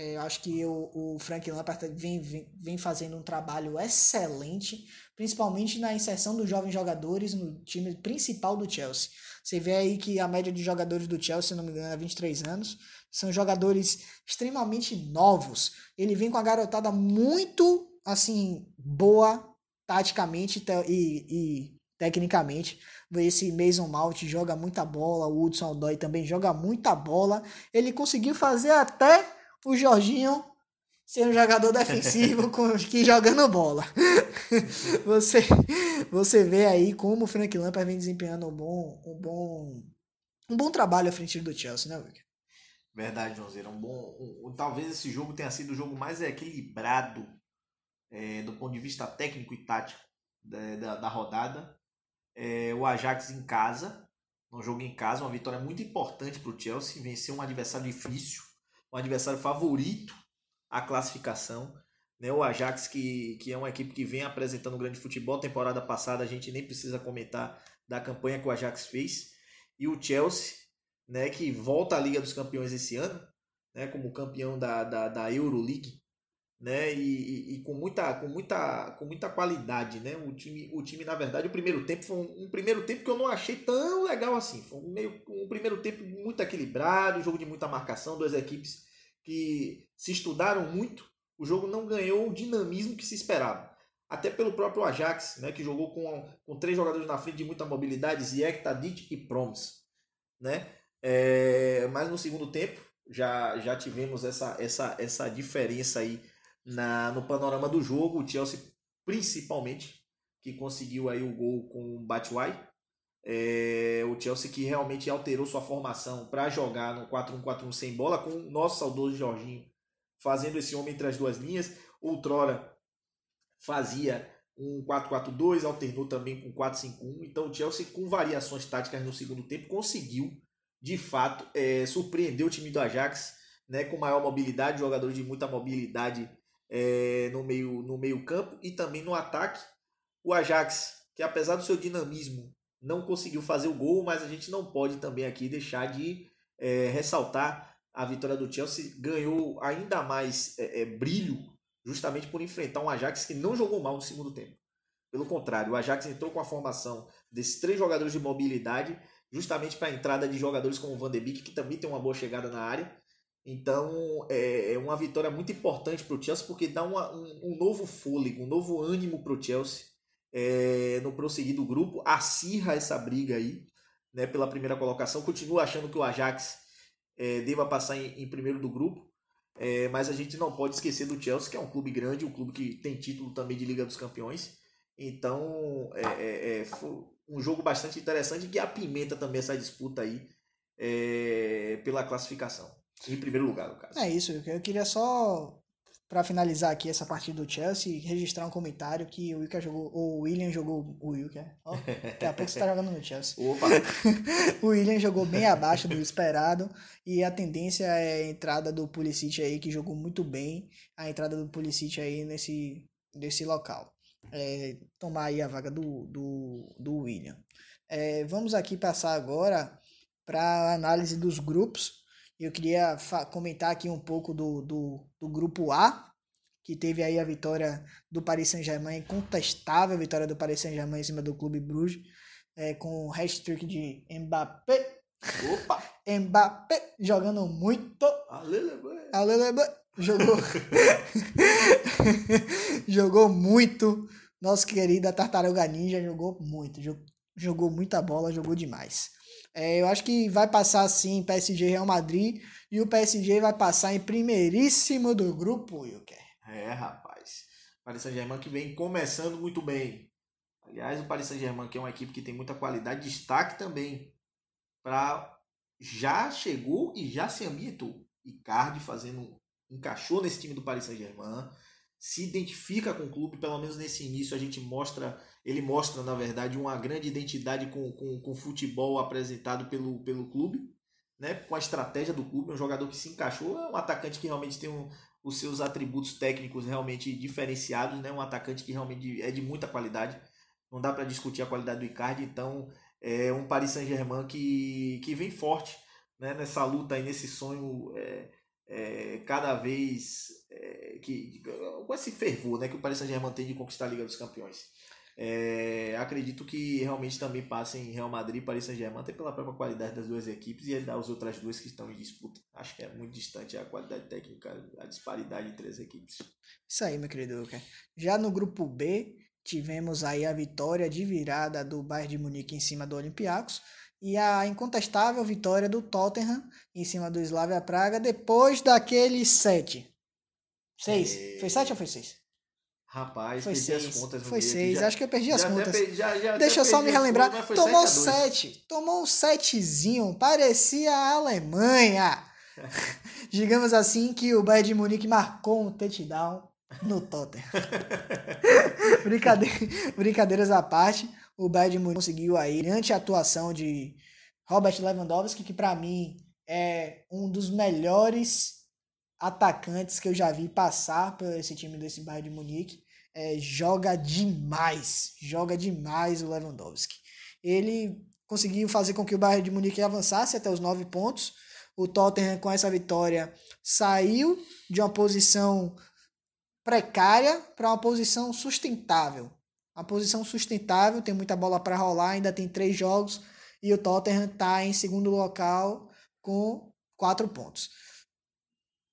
É, acho que o, o Frank Lampard vem, vem, vem fazendo um trabalho excelente, principalmente na inserção dos jovens jogadores no time principal do Chelsea. Você vê aí que a média de jogadores do Chelsea, se não me engano, é 23 anos. São jogadores extremamente novos. Ele vem com a garotada muito, assim, boa taticamente e, e tecnicamente. Esse Mason Mount joga muita bola, o Hudson Odoi também joga muita bola. Ele conseguiu fazer até o Jorginho ser um jogador defensivo com, que jogando bola. você, você vê aí como o Frank Lampard vem desempenhando um bom, um bom, um bom trabalho à frente do Chelsea, né, Wilker? Verdade, Joãozeira. Um bom, um, talvez esse jogo tenha sido o jogo mais equilibrado é, do ponto de vista técnico e tático da, da, da rodada. É, o Ajax em casa, um jogo em casa, uma vitória muito importante para o Chelsea, vencer um adversário difícil o adversário favorito à classificação. Né? O Ajax, que, que é uma equipe que vem apresentando um grande futebol. Temporada passada a gente nem precisa comentar da campanha que o Ajax fez. E o Chelsea, né, que volta à Liga dos Campeões esse ano, né, como campeão da, da, da Euroleague né? E, e, e, com muita com muita com muita qualidade, né? O time o time na verdade o primeiro tempo foi um, um, primeiro tempo que eu não achei tão legal assim. Foi um meio um primeiro tempo muito equilibrado, jogo de muita marcação, duas equipes que se estudaram muito. O jogo não ganhou o dinamismo que se esperava. Até pelo próprio Ajax, né, que jogou com, com três jogadores na frente de muita mobilidade, Ziyech, Tadic e Proms, né? É, mas no segundo tempo já já tivemos essa essa essa diferença aí na, no panorama do jogo, o Chelsea principalmente, que conseguiu aí o gol com o Batshuayi. É, o Chelsea que realmente alterou sua formação para jogar no 4-1-4-1 sem bola, com o nosso saudoso Jorginho fazendo esse homem entre as duas linhas. Outrora fazia um 4-4-2, alternou também com 4-5-1. Então o Chelsea, com variações táticas no segundo tempo, conseguiu de fato é, surpreender o time do Ajax né, com maior mobilidade, jogadores de muita mobilidade é, no, meio, no meio campo e também no ataque. O Ajax, que apesar do seu dinamismo, não conseguiu fazer o gol, mas a gente não pode também aqui deixar de é, ressaltar a vitória do Chelsea. Ganhou ainda mais é, brilho justamente por enfrentar um Ajax que não jogou mal no segundo tempo. Pelo contrário, o Ajax entrou com a formação desses três jogadores de mobilidade, justamente para a entrada de jogadores como o Van de Beek, que também tem uma boa chegada na área, então é, é uma vitória muito importante para o Chelsea porque dá uma, um, um, novo fôlego, um novo ânimo para o Chelsea é, no prosseguir do grupo, acirra essa briga aí né, pela primeira colocação. Continua achando que o Ajax é, deva passar em, em, primeiro do grupo. É, mas a gente não pode esquecer do Chelsea, que é um clube grande, um clube que tem título também de Liga dos Campeões. Então, é, é, é um jogo bastante interessante que apimenta também essa disputa aí pela classificação. Em primeiro lugar, no caso. É isso, eu queria só para finalizar aqui essa partida do Chelsea, registrar um comentário que o Wilker jogou, o William jogou, o Wilker, ó, daqui a pouco você tá jogando no Chelsea. Opa! o William jogou bem abaixo do esperado e a tendência é a entrada do Pulisic aí, que jogou muito bem, a entrada do Pulisic aí nesse, nesse local. É, tomar aí a vaga do, do, do William. É, vamos aqui passar agora para a análise dos grupos eu queria comentar aqui um pouco do, do, do grupo A, que teve aí a vitória do Paris Saint-Germain, incontestável vitória do Paris Saint-Germain em cima do Clube Bruges, é, com o hat-trick de Mbappé. Opa! Mbappé jogando muito. Alelebe. Jogou. jogou muito. Nosso querido Tartaruga Ninja jogou muito. Jogou muita bola, jogou demais. É, eu acho que vai passar sim PSG Real Madrid e o PSG vai passar em primeiríssimo do grupo, Wilker. É, rapaz. Paris Saint-Germain que vem começando muito bem. Aliás, o Paris Saint-Germain que é uma equipe que tem muita qualidade, destaque também para já chegou e já se ambientou. Icardi fazendo encaixou nesse time do Paris Saint-Germain, se identifica com o clube, pelo menos nesse início a gente mostra ele mostra, na verdade, uma grande identidade com, com, com o futebol apresentado pelo, pelo clube, né? com a estratégia do clube. Um jogador que se encaixou, é um atacante que realmente tem um, os seus atributos técnicos realmente diferenciados, né? um atacante que realmente é de muita qualidade. Não dá para discutir a qualidade do Icardi, então é um Paris Saint-Germain que, que vem forte né? nessa luta aí, nesse sonho. É, é, cada vez que com esse fervor né, que o Paris Saint-Germain tem de conquistar a Liga dos Campeões. É, acredito que realmente também passem Real Madrid e Paris Saint-Germain, até pela própria qualidade das duas equipes e as outras duas que estão em disputa. Acho que é muito distante a qualidade técnica, a disparidade entre as equipes. Isso aí, meu querido Luca. Já no grupo B, tivemos aí a vitória de virada do Bayern de Munique em cima do Olympiacos e a incontestável vitória do Tottenham em cima do Slavia Praga depois daquele 7. 6. É... Foi 7 ou foi 6? Rapaz, foi perdi seis. as contas. Foi seis, já, acho que eu perdi as contas. Perdi, já, já Deixa eu só me relembrar. Tomou sete. Tomou um setezinho. Parecia a Alemanha. Digamos assim que o Bayern de Munique marcou um touchdown no Tottenham. Brincadeira, brincadeiras à parte, o Bayern de Munique conseguiu aí, grande atuação de Robert Lewandowski, que para mim é um dos melhores atacantes que eu já vi passar por esse time desse Bayern de Munique. É, joga demais, joga demais o Lewandowski. Ele conseguiu fazer com que o Bayern de Munique avançasse até os nove pontos. O Tottenham, com essa vitória, saiu de uma posição precária para uma posição sustentável. Uma posição sustentável, tem muita bola para rolar, ainda tem três jogos e o Tottenham está em segundo local com quatro pontos.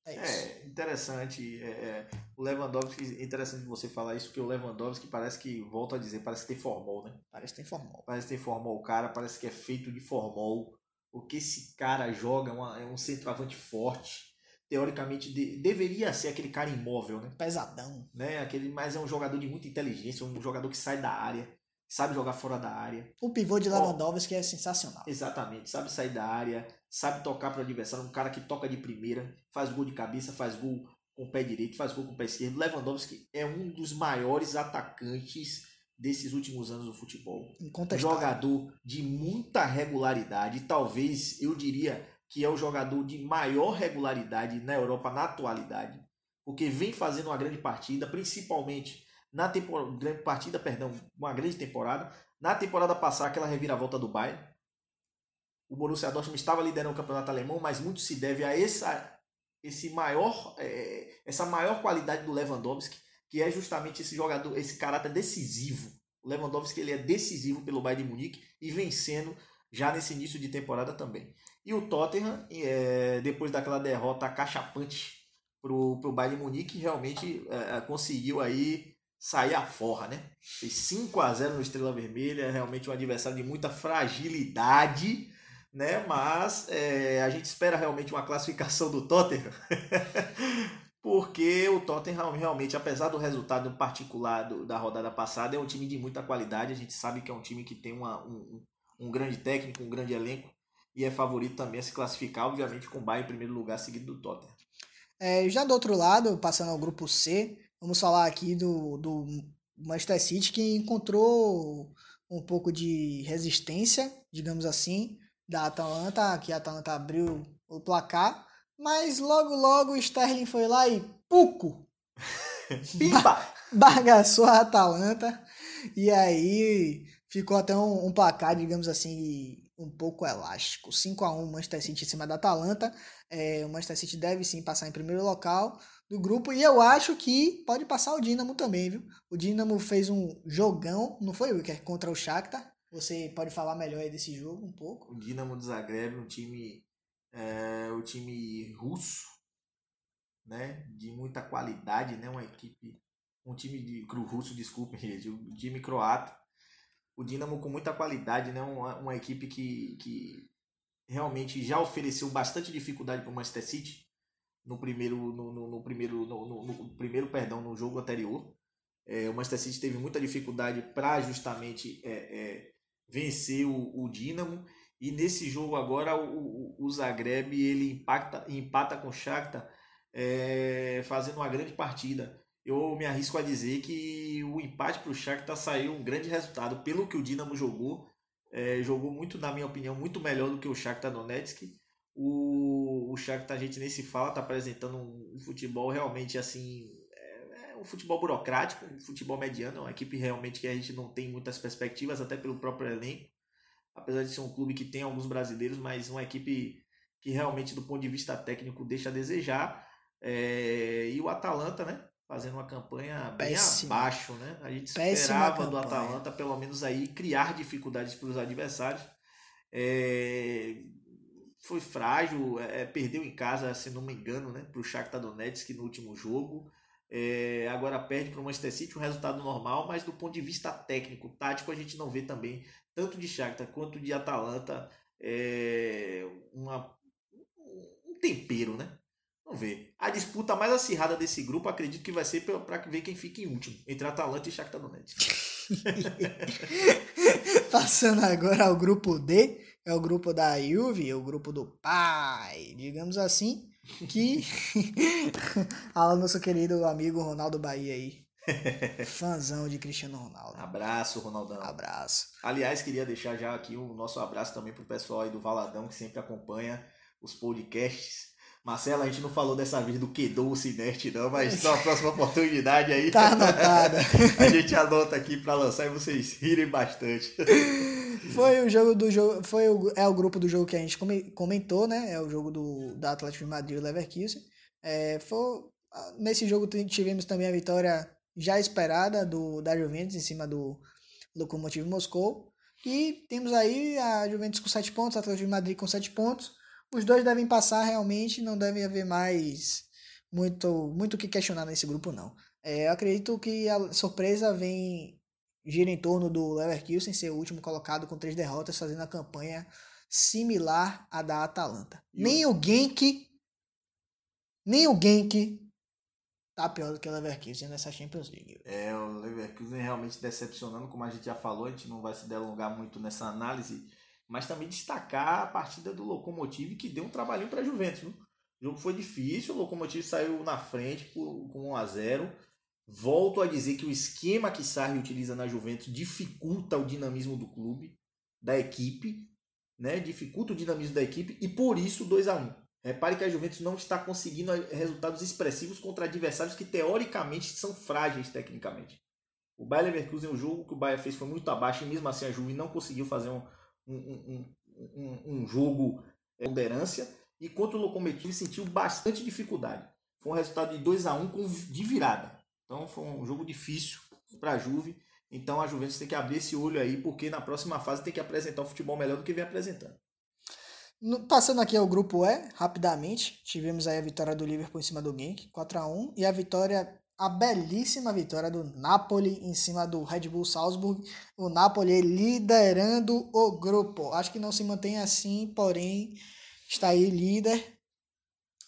É, é interessante. É, é, o Lewandowski, interessante você falar isso, porque o Lewandowski parece que, volto a dizer, parece que tem formol, né? Parece que tem formol. Parece que tem formol. O cara parece que é feito de formol. O que esse cara joga uma, é um centroavante forte. Teoricamente, de, deveria ser aquele cara imóvel, né? Pesadão. Né? Aquele, mas é um jogador de muita inteligência, um jogador que sai da área, sabe jogar fora da área. O pivô de Lewandowski oh, é sensacional. Exatamente, sabe sair da área, sabe tocar para o adversário, um cara que toca de primeira, faz gol de cabeça, faz gol com o pé direito, faz gol com o pé esquerdo. Lewandowski é um dos maiores atacantes desses últimos anos do futebol. Jogador de muita regularidade, talvez eu diria que é o jogador de maior regularidade na Europa na atualidade, porque vem fazendo uma grande partida, principalmente na temporada, grande partida, perdão, uma grande temporada. Na temporada passada, aquela reviravolta do Bayern, o Borussia Dortmund estava liderando o campeonato alemão, mas muito se deve a essa, esse maior, é, essa maior qualidade do Lewandowski, que é justamente esse jogador, esse caráter decisivo. O Lewandowski ele é decisivo pelo Bayern de Munique e vencendo já nesse início de temporada também. E o Tottenham, é, depois daquela derrota cachapante para o Bayern de Munique, realmente é, conseguiu aí sair a forra, né? Fez 5 a 0 no Estrela Vermelha, realmente um adversário de muita fragilidade né? Mas é, a gente espera realmente uma classificação do Tottenham, porque o Tottenham realmente, apesar do resultado particular do, da rodada passada, é um time de muita qualidade. A gente sabe que é um time que tem uma, um, um grande técnico, um grande elenco e é favorito também a se classificar, obviamente, com o Bayern em primeiro lugar, seguido do Tottenham. É, já do outro lado, passando ao grupo C, vamos falar aqui do, do Manchester City, que encontrou um pouco de resistência, digamos assim, da Atalanta, que a Atalanta abriu o placar, mas logo logo o Sterling foi lá e puco! Pimba! Bagaçou a Atalanta e aí ficou até um, um placar, digamos assim, um pouco elástico. 5 a 1 Manchester City em cima da Atalanta. É, o Manchester City deve sim passar em primeiro local do grupo e eu acho que pode passar o Dinamo também, viu? O Dinamo fez um jogão, não foi, Wicker, contra o Shakhtar. Você pode falar melhor aí desse jogo um pouco? O Dinamo de Zagreb, um time, é, um time russo, né? De muita qualidade, né? Uma equipe, um time de russo, desculpem, gente, um time croata o Dinamo com muita qualidade, né? Uma, uma equipe que, que realmente já ofereceu bastante dificuldade para o Manchester City no primeiro, no, no, no primeiro, no, no, primeiro, perdão, no jogo anterior. É, o Manchester City teve muita dificuldade para justamente é, é, vencer o, o Dinamo e nesse jogo agora o, o, o Zagreb ele impacta, empata com o Shakhtar é, fazendo uma grande partida eu me arrisco a dizer que o empate para o Shakhtar saiu um grande resultado. Pelo que o Dinamo jogou, é, jogou muito, na minha opinião, muito melhor do que o Shakhtar Donetsk. O, o Shakhtar, a gente nem se fala, está apresentando um futebol realmente assim, é, é um futebol burocrático, um futebol mediano, é uma equipe realmente que a gente não tem muitas perspectivas, até pelo próprio elenco. Apesar de ser um clube que tem alguns brasileiros, mas uma equipe que realmente, do ponto de vista técnico, deixa a desejar. É, e o Atalanta, né? fazendo uma campanha bem Péssima. abaixo, né? A gente esperava do Atalanta pelo menos aí criar dificuldades para os adversários. É... Foi frágil, é, perdeu em casa, se não me engano, né? Para o Shakhtar Donetsk no último jogo. É... agora perde para o Manchester City, um resultado normal, mas do ponto de vista técnico, tático, a gente não vê também, tanto de Shakhtar quanto de Atalanta, é... uma... um tempero, né? Vamos ver. A disputa mais acirrada desse grupo, acredito que vai ser para ver quem fica em último, entre Atalanta e Shakhtar Donetsk. Passando agora ao grupo D, é o grupo da Juve, o grupo do pai, digamos assim, que Alô, nosso querido amigo Ronaldo Bahia aí. Fãzão de Cristiano Ronaldo. Abraço, Ronaldão. Abraço. Aliás, queria deixar já aqui o nosso abraço também pro pessoal aí do Valadão que sempre acompanha os podcasts. Marcelo, a gente não falou dessa vez do que doce nerd não, mas na próxima oportunidade aí. Tá anotada. a gente anota aqui para lançar e vocês rirem bastante. Foi o jogo do jogo, foi o, é o grupo do jogo que a gente comentou, né? É o jogo do da Atlético de Madrid e Leverkusen. É, foi, nesse jogo tivemos também a vitória já esperada do da Juventus em cima do Lokomotiv Moscou. E temos aí a Juventus com 7 pontos, a Atlético de Madrid com 7 pontos. Os dois devem passar realmente, não deve haver mais muito muito que questionar nesse grupo não. É, eu acredito que a surpresa vem gira em torno do Leverkusen ser o último colocado com três derrotas, fazendo a campanha similar à da Atalanta. E nem o... o Genk nem o Genk tá pior do que o Leverkusen nessa Champions League. É, o Leverkusen realmente decepcionando, como a gente já falou, a gente não vai se delongar muito nessa análise mas também destacar a partida do Lokomotiv que deu um trabalhinho para a Juventus. Viu? O jogo foi difícil, o Lokomotiv saiu na frente com 1 a 0 Volto a dizer que o esquema que Sarri utiliza na Juventus dificulta o dinamismo do clube, da equipe, né? dificulta o dinamismo da equipe e por isso 2 a 1 Repare que a Juventus não está conseguindo resultados expressivos contra adversários que teoricamente são frágeis tecnicamente. O Bayer Leverkusen, o jogo que o Bayern fez foi muito abaixo e mesmo assim a Juve não conseguiu fazer um, um, um, um jogo é, ponderância e contra o Locomotive sentiu bastante dificuldade. Foi um resultado de 2 a 1 um de virada. Então foi um jogo difícil para a Juve. Então a Juventus tem que abrir esse olho aí, porque na próxima fase tem que apresentar o futebol melhor do que vem apresentando. No, passando aqui ao grupo E, rapidamente, tivemos aí a vitória do Liverpool em cima do Genk, 4 a 1 e a vitória a belíssima vitória do Napoli em cima do Red Bull Salzburg. O Napoli liderando o grupo. Acho que não se mantém assim, porém está aí líder.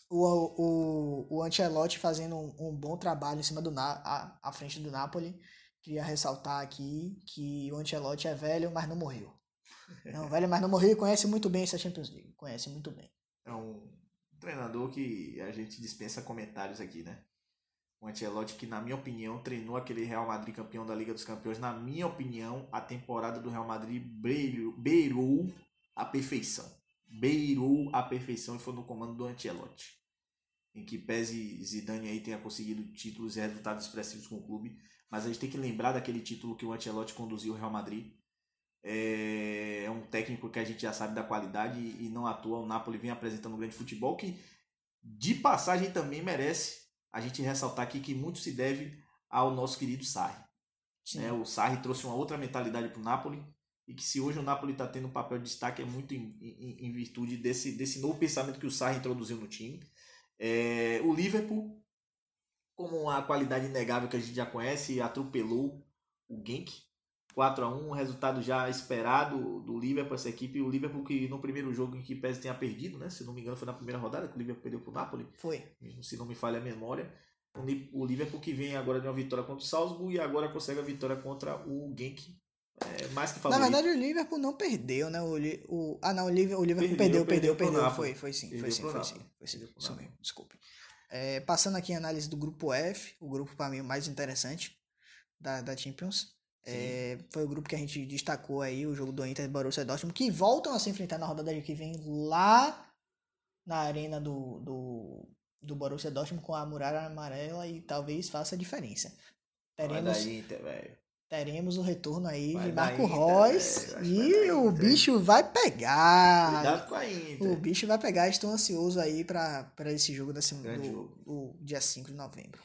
O, o, o Ancelotti fazendo um, um bom trabalho em cima do à, à frente do Napoli. Queria ressaltar aqui que o Ancelotti é velho, mas não morreu. Não, velho, mas não morreu e conhece muito bem essa Champions League. Conhece muito bem. É um treinador que a gente dispensa comentários aqui, né? O Ancelotti que, na minha opinião, treinou aquele Real Madrid campeão da Liga dos Campeões. Na minha opinião, a temporada do Real Madrid beirou a perfeição. Beirou a perfeição e foi no comando do Ancelotti. Em que pese Zidane aí tenha conseguido títulos e resultados expressivos com o clube, mas a gente tem que lembrar daquele título que o Ancelotti conduziu o Real Madrid. É, é um técnico que a gente já sabe da qualidade e não atua. O Napoli vem apresentando um grande futebol que, de passagem, também merece a gente ressaltar aqui que muito se deve ao nosso querido Sarri. É, o Sarri trouxe uma outra mentalidade para o Napoli e que se hoje o Napoli está tendo um papel de destaque é muito em, em, em, virtude desse, desse novo pensamento que o Sarri introduziu no time. É, o Liverpool, como a qualidade inegável que a gente já conhece, atropelou o Genk 4 a 1 resultado já esperado do Liverpool, essa equipe. O Liverpool que no primeiro jogo em que Pérez tenha perdido, né? Se não me engano, foi na primeira rodada que o Liverpool perdeu para o Napoli. Foi. Se não me falha a memória. O Liverpool que vem agora de uma vitória contra o Salzburg e agora consegue a vitória contra o Genk. É, mais que favorito. Na verdade, o Liverpool não perdeu, né? O, o, ah, não, o Liverpool, o Liverpool perdeu, perdeu, perdeu. perdeu foi, foi sim, foi sim, foi sim. Foi sim. Isso mesmo, desculpe. É, passando aqui a análise do grupo F, o grupo para mim mais interessante da, da Champions. É, foi o grupo que a gente destacou aí, o jogo do Inter e Borussia Dortmund, que voltam a se enfrentar na rodada que vem lá na arena do, do, do Borussia Dortmund com a muralha amarela e talvez faça a diferença. Teremos, Inter, teremos o retorno aí vai de Marco Reus e o Inter. bicho vai pegar. Cuidado com a Inter. O bicho vai pegar, estou ansioso aí para esse jogo da semana, do, do, dia 5 de novembro.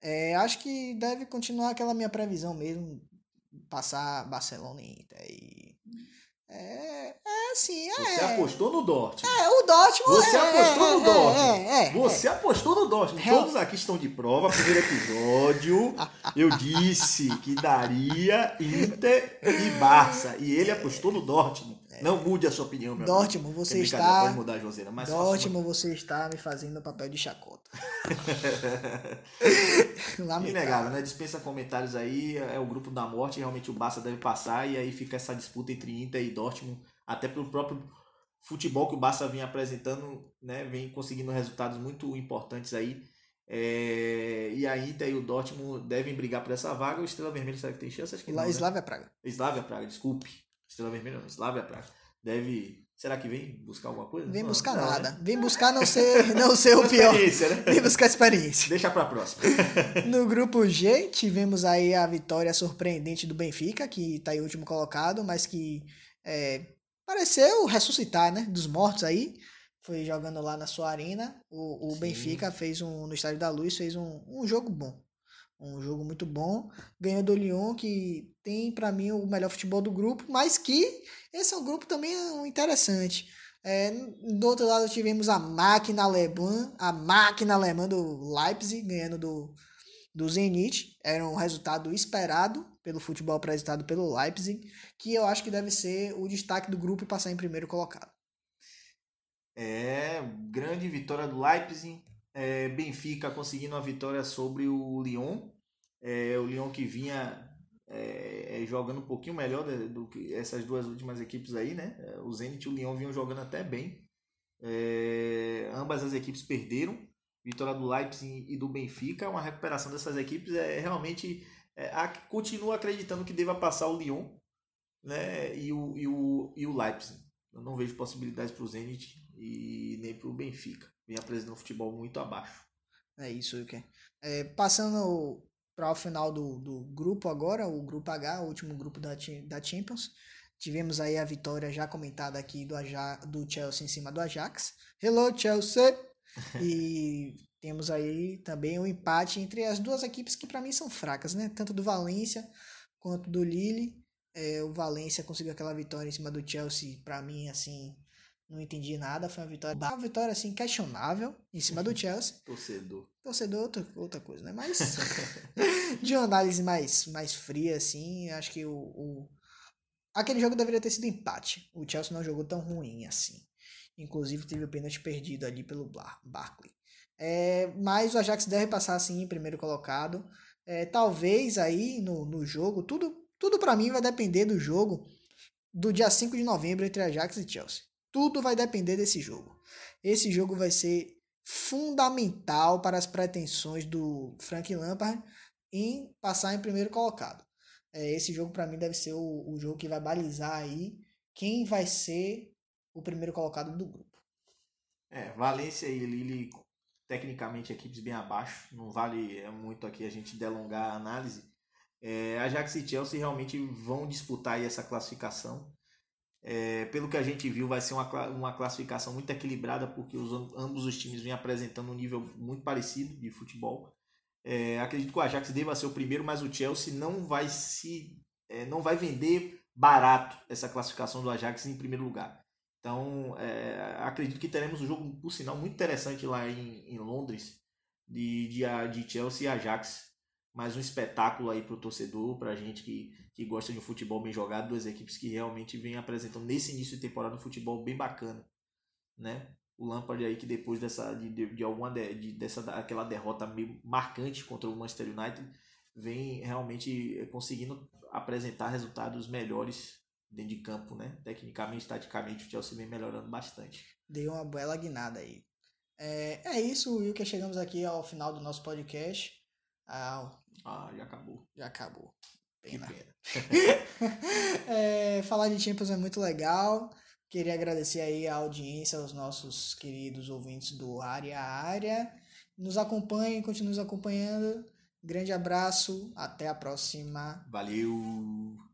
É, acho que deve continuar aquela minha previsão mesmo, passar Barcelona e Inter. E... É, é assim, é. Você apostou no Dortmund. É, o Dortmund. Você é, apostou é, no Dortmund. É, é, Você apostou no Dortmund. Todos aqui estão de prova. Primeiro episódio, eu disse que daria Inter e Barça. E ele apostou no Dortmund. Não mude a sua opinião, meu Dortmund, amigo. você está. Pode mudar, mas Dortmund, você está me fazendo papel de chacota. Inegável, né? Dispensa comentários aí. É o grupo da morte. Realmente o Barça deve passar. E aí fica essa disputa entre Inter e Dortmund. Até pelo próprio futebol que o Barça vem apresentando, né? Vem conseguindo resultados muito importantes aí. É... E a Inter e o Dortmund devem brigar por essa vaga. O Estrela Vermelha será que tem chance? Acho que não. Né? Slavia Praga. Slavia Praga, desculpe. Estrela Vermelha não, Slavia Praga. Deve. Será que vem buscar alguma coisa? Vem buscar não, nada. Né? Vem buscar não ser, não ser o pior. Né? Vem buscar experiência. Deixa pra próxima. no grupo G, tivemos aí a vitória surpreendente do Benfica, que tá em último colocado, mas que é, pareceu ressuscitar, né? Dos mortos aí. Foi jogando lá na sua arena. O, o Benfica fez um, no Estádio da Luz, fez um, um jogo bom. Um jogo muito bom. Ganhou do Lyon, que tem para mim o melhor futebol do grupo, mas que esse é um grupo também interessante. É, do outro lado tivemos a máquina alemã, a máquina alemã do Leipzig ganhando do, do Zenit. Era um resultado esperado pelo futebol apresentado pelo Leipzig, que eu acho que deve ser o destaque do grupo e passar em primeiro colocado. É, grande vitória do Leipzig, é, Benfica conseguindo a vitória sobre o Lyon. É, o Lyon que vinha é, é jogando um pouquinho melhor do, que essas duas últimas equipes aí, né? É, o Zenit e o Lyon vinham jogando até bem. É, ambas as equipes perderam. Vitória do Leipzig e do Benfica. Uma recuperação dessas equipes é realmente. A, continua acreditando que deva passar o Lyon né? e, o, e, o, e o Leipzig. Eu não vejo possibilidades para o Zenit e nem para o Benfica vem apresentando futebol muito abaixo. É isso, Wilker. É, passando para o final do, do grupo agora, o grupo H, o último grupo da, da Champions. Tivemos aí a vitória já comentada aqui do, Ajax, do Chelsea em cima do Ajax. Hello, Chelsea! E temos aí também o um empate entre as duas equipes que para mim são fracas, né? Tanto do Valência quanto do Lille. É, o Valência conseguiu aquela vitória em cima do Chelsea, para mim, assim, Não entendi nada, foi uma vitória, uma vitória assim questionável em cima do Chelsea. Torcedor. Torcedor outra, outra coisa, né? Mas de uma análise mais mais fria assim, acho que o, o aquele jogo deveria ter sido empate. O Chelsea não jogou tão ruim assim. Inclusive teve o pênalti perdido ali pelo Barkley. É, mas o Ajax deve passar assim em primeiro colocado. É, talvez aí no, no jogo, tudo, tudo para mim vai depender do jogo do dia 5 de novembro entre Ajax e Chelsea. Tudo vai depender desse jogo. Esse jogo vai ser fundamental para as pretensões do Frank Lampard em passar em primeiro colocado. É, esse jogo para mim deve ser o, o jogo que vai balizar aí quem vai ser o primeiro colocado do grupo. É, Valência e Lille, tecnicamente, equipes bem abaixo. Não vale é, muito aqui a gente delongar a análise. É, Ajax e Chelsea realmente vão disputar essa classificação. É, pelo que a gente viu, vai ser uma, uma classificação muito equilibrada, porque os, ambos os times vêm apresentando um nível muito parecido de futebol. É, acredito que o Ajax deva ser o primeiro, mas o Chelsea não vai se é, não vai vender barato essa classificação do Ajax em primeiro lugar. Então, é, acredito que teremos um jogo, por sinal, muito interessante lá em, em Londres, de, de, de Chelsea e Ajax. Mais um espetáculo aí para o torcedor, para a gente que, que gosta de um futebol bem jogado, duas equipes que realmente vêm apresentando nesse início de temporada um futebol bem bacana. Né? O Lampard aí que depois dessa, de, de, de alguma de, de, dessa, aquela derrota meio marcante contra o Manchester United, vem realmente conseguindo apresentar resultados melhores dentro de campo, né? Tecnicamente, taticamente, o Chelsea vem melhorando bastante. Deu uma bela guinada aí. É, é isso, Wilker. Chegamos aqui ao final do nosso podcast. Ah, ah já acabou. Já acabou. Pena. Que pena. é, falar de Champions é muito legal. Queria agradecer aí a audiência aos nossos queridos ouvintes do Área a Área. Nos acompanhem, continuem nos acompanhando. Grande abraço, até a próxima. Valeu!